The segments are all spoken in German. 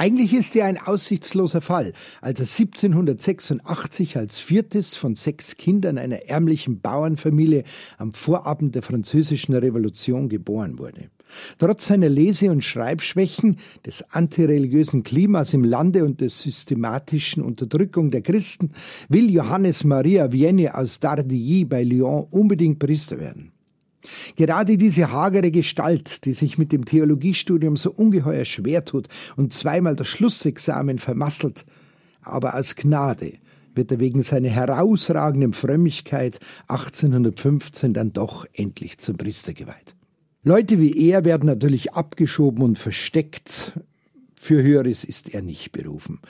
Eigentlich ist er ein aussichtsloser Fall, als er 1786 als viertes von sechs Kindern einer ärmlichen Bauernfamilie am Vorabend der Französischen Revolution geboren wurde. Trotz seiner Lese- und Schreibschwächen, des antireligiösen Klimas im Lande und der systematischen Unterdrückung der Christen will Johannes Maria Vienne aus Dardilly bei Lyon unbedingt Priester werden. Gerade diese hagere Gestalt, die sich mit dem Theologiestudium so ungeheuer schwer tut und zweimal das Schlussexamen vermasselt, aber aus Gnade wird er wegen seiner herausragenden Frömmigkeit 1815 dann doch endlich zum Priester geweiht. Leute wie er werden natürlich abgeschoben und versteckt. Für Höheres ist er nicht berufen.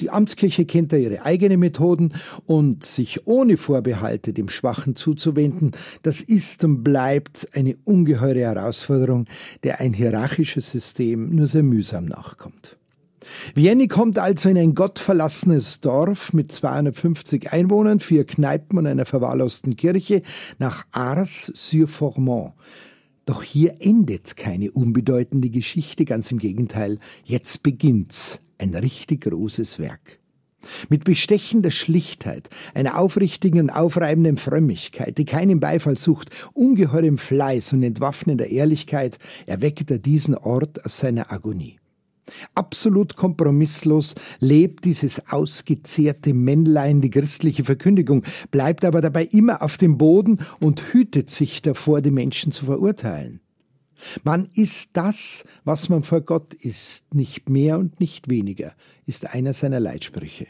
Die Amtskirche kennt da ihre eigenen Methoden und sich ohne Vorbehalte dem Schwachen zuzuwenden, das ist und bleibt eine ungeheure Herausforderung, der ein hierarchisches System nur sehr mühsam nachkommt. Vienne kommt also in ein gottverlassenes Dorf mit 250 Einwohnern, vier Kneipen und einer verwahrlosten Kirche nach Ars-sur-Formant. Doch hier endet keine unbedeutende Geschichte, ganz im Gegenteil, jetzt beginnt's, ein richtig großes Werk. Mit bestechender Schlichtheit, einer aufrichtigen und aufreibenden Frömmigkeit, die keinen Beifall sucht, ungeheurem Fleiß und entwaffnender Ehrlichkeit erweckt er diesen Ort aus seiner Agonie. Absolut kompromisslos lebt dieses ausgezehrte Männlein die christliche Verkündigung, bleibt aber dabei immer auf dem Boden und hütet sich davor, die Menschen zu verurteilen. Man ist das, was man vor Gott ist, nicht mehr und nicht weniger, ist einer seiner Leitsprüche.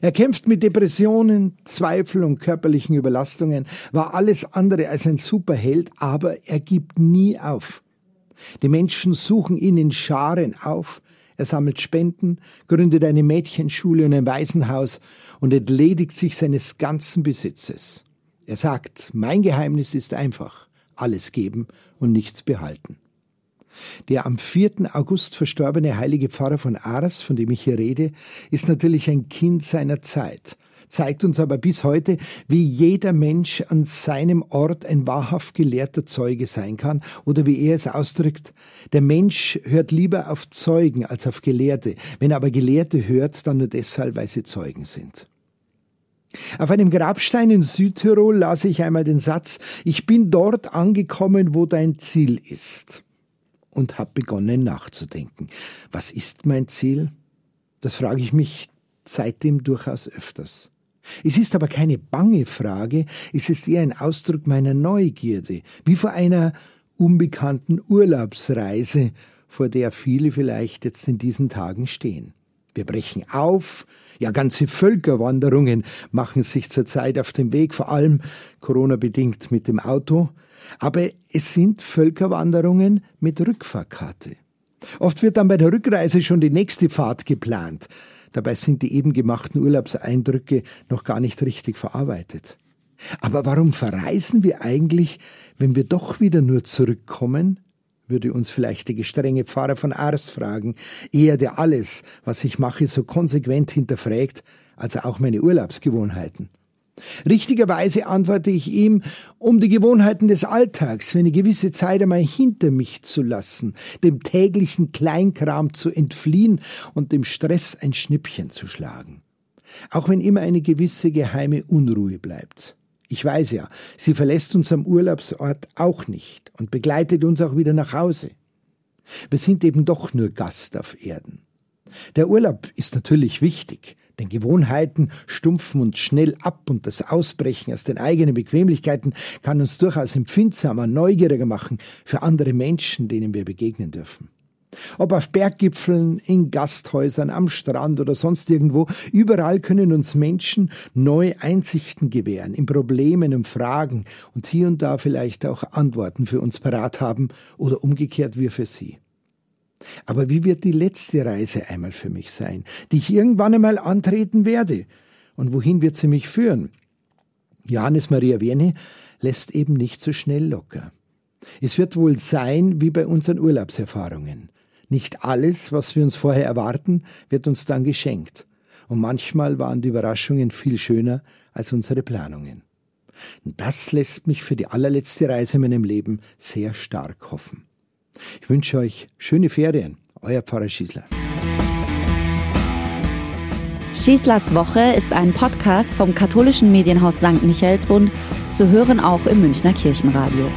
Er kämpft mit Depressionen, Zweifel und körperlichen Überlastungen, war alles andere als ein Superheld, aber er gibt nie auf. Die Menschen suchen ihn in Scharen auf. Er sammelt Spenden, gründet eine Mädchenschule und ein Waisenhaus und entledigt sich seines ganzen Besitzes. Er sagt, mein Geheimnis ist einfach, alles geben und nichts behalten. Der am 4. August verstorbene heilige Pfarrer von Ars, von dem ich hier rede, ist natürlich ein Kind seiner Zeit zeigt uns aber bis heute, wie jeder Mensch an seinem Ort ein wahrhaft gelehrter Zeuge sein kann oder wie er es ausdrückt, der Mensch hört lieber auf Zeugen als auf Gelehrte, wenn aber Gelehrte hört, dann nur deshalb, weil sie Zeugen sind. Auf einem Grabstein in Südtirol las ich einmal den Satz, ich bin dort angekommen, wo dein Ziel ist. Und habe begonnen nachzudenken. Was ist mein Ziel? Das frage ich mich seitdem durchaus öfters. Es ist aber keine bange Frage, es ist eher ein Ausdruck meiner Neugierde, wie vor einer unbekannten Urlaubsreise, vor der viele vielleicht jetzt in diesen Tagen stehen. Wir brechen auf, ja ganze Völkerwanderungen machen sich zurzeit auf den Weg, vor allem Corona bedingt mit dem Auto, aber es sind Völkerwanderungen mit Rückfahrkarte. Oft wird dann bei der Rückreise schon die nächste Fahrt geplant. Dabei sind die eben gemachten Urlaubseindrücke noch gar nicht richtig verarbeitet. Aber warum verreisen wir eigentlich, wenn wir doch wieder nur zurückkommen? Würde uns vielleicht der gestrenge Pfarrer von Ars fragen, eher der alles, was ich mache, so konsequent hinterfragt, als auch meine Urlaubsgewohnheiten. Richtigerweise antworte ich ihm, um die Gewohnheiten des Alltags für eine gewisse Zeit einmal hinter mich zu lassen, dem täglichen Kleinkram zu entfliehen und dem Stress ein Schnippchen zu schlagen. Auch wenn immer eine gewisse geheime Unruhe bleibt. Ich weiß ja, sie verlässt uns am Urlaubsort auch nicht und begleitet uns auch wieder nach Hause. Wir sind eben doch nur Gast auf Erden. Der Urlaub ist natürlich wichtig, denn Gewohnheiten stumpfen uns schnell ab und das Ausbrechen aus den eigenen Bequemlichkeiten kann uns durchaus empfindsamer, neugieriger machen für andere Menschen, denen wir begegnen dürfen. Ob auf Berggipfeln, in Gasthäusern, am Strand oder sonst irgendwo, überall können uns Menschen neue Einsichten gewähren in Problemen und Fragen und hier und da vielleicht auch Antworten für uns parat haben oder umgekehrt wir für sie. Aber wie wird die letzte Reise einmal für mich sein, die ich irgendwann einmal antreten werde? Und wohin wird sie mich führen? Johannes Maria Vianney lässt eben nicht so schnell locker. Es wird wohl sein wie bei unseren Urlaubserfahrungen. Nicht alles, was wir uns vorher erwarten, wird uns dann geschenkt. Und manchmal waren die Überraschungen viel schöner als unsere Planungen. Das lässt mich für die allerletzte Reise in meinem Leben sehr stark hoffen. Ich wünsche euch schöne Ferien. Euer Pfarrer Schießler. Schießlers Woche ist ein Podcast vom katholischen Medienhaus St. Michaelsbund, zu hören auch im Münchner Kirchenradio.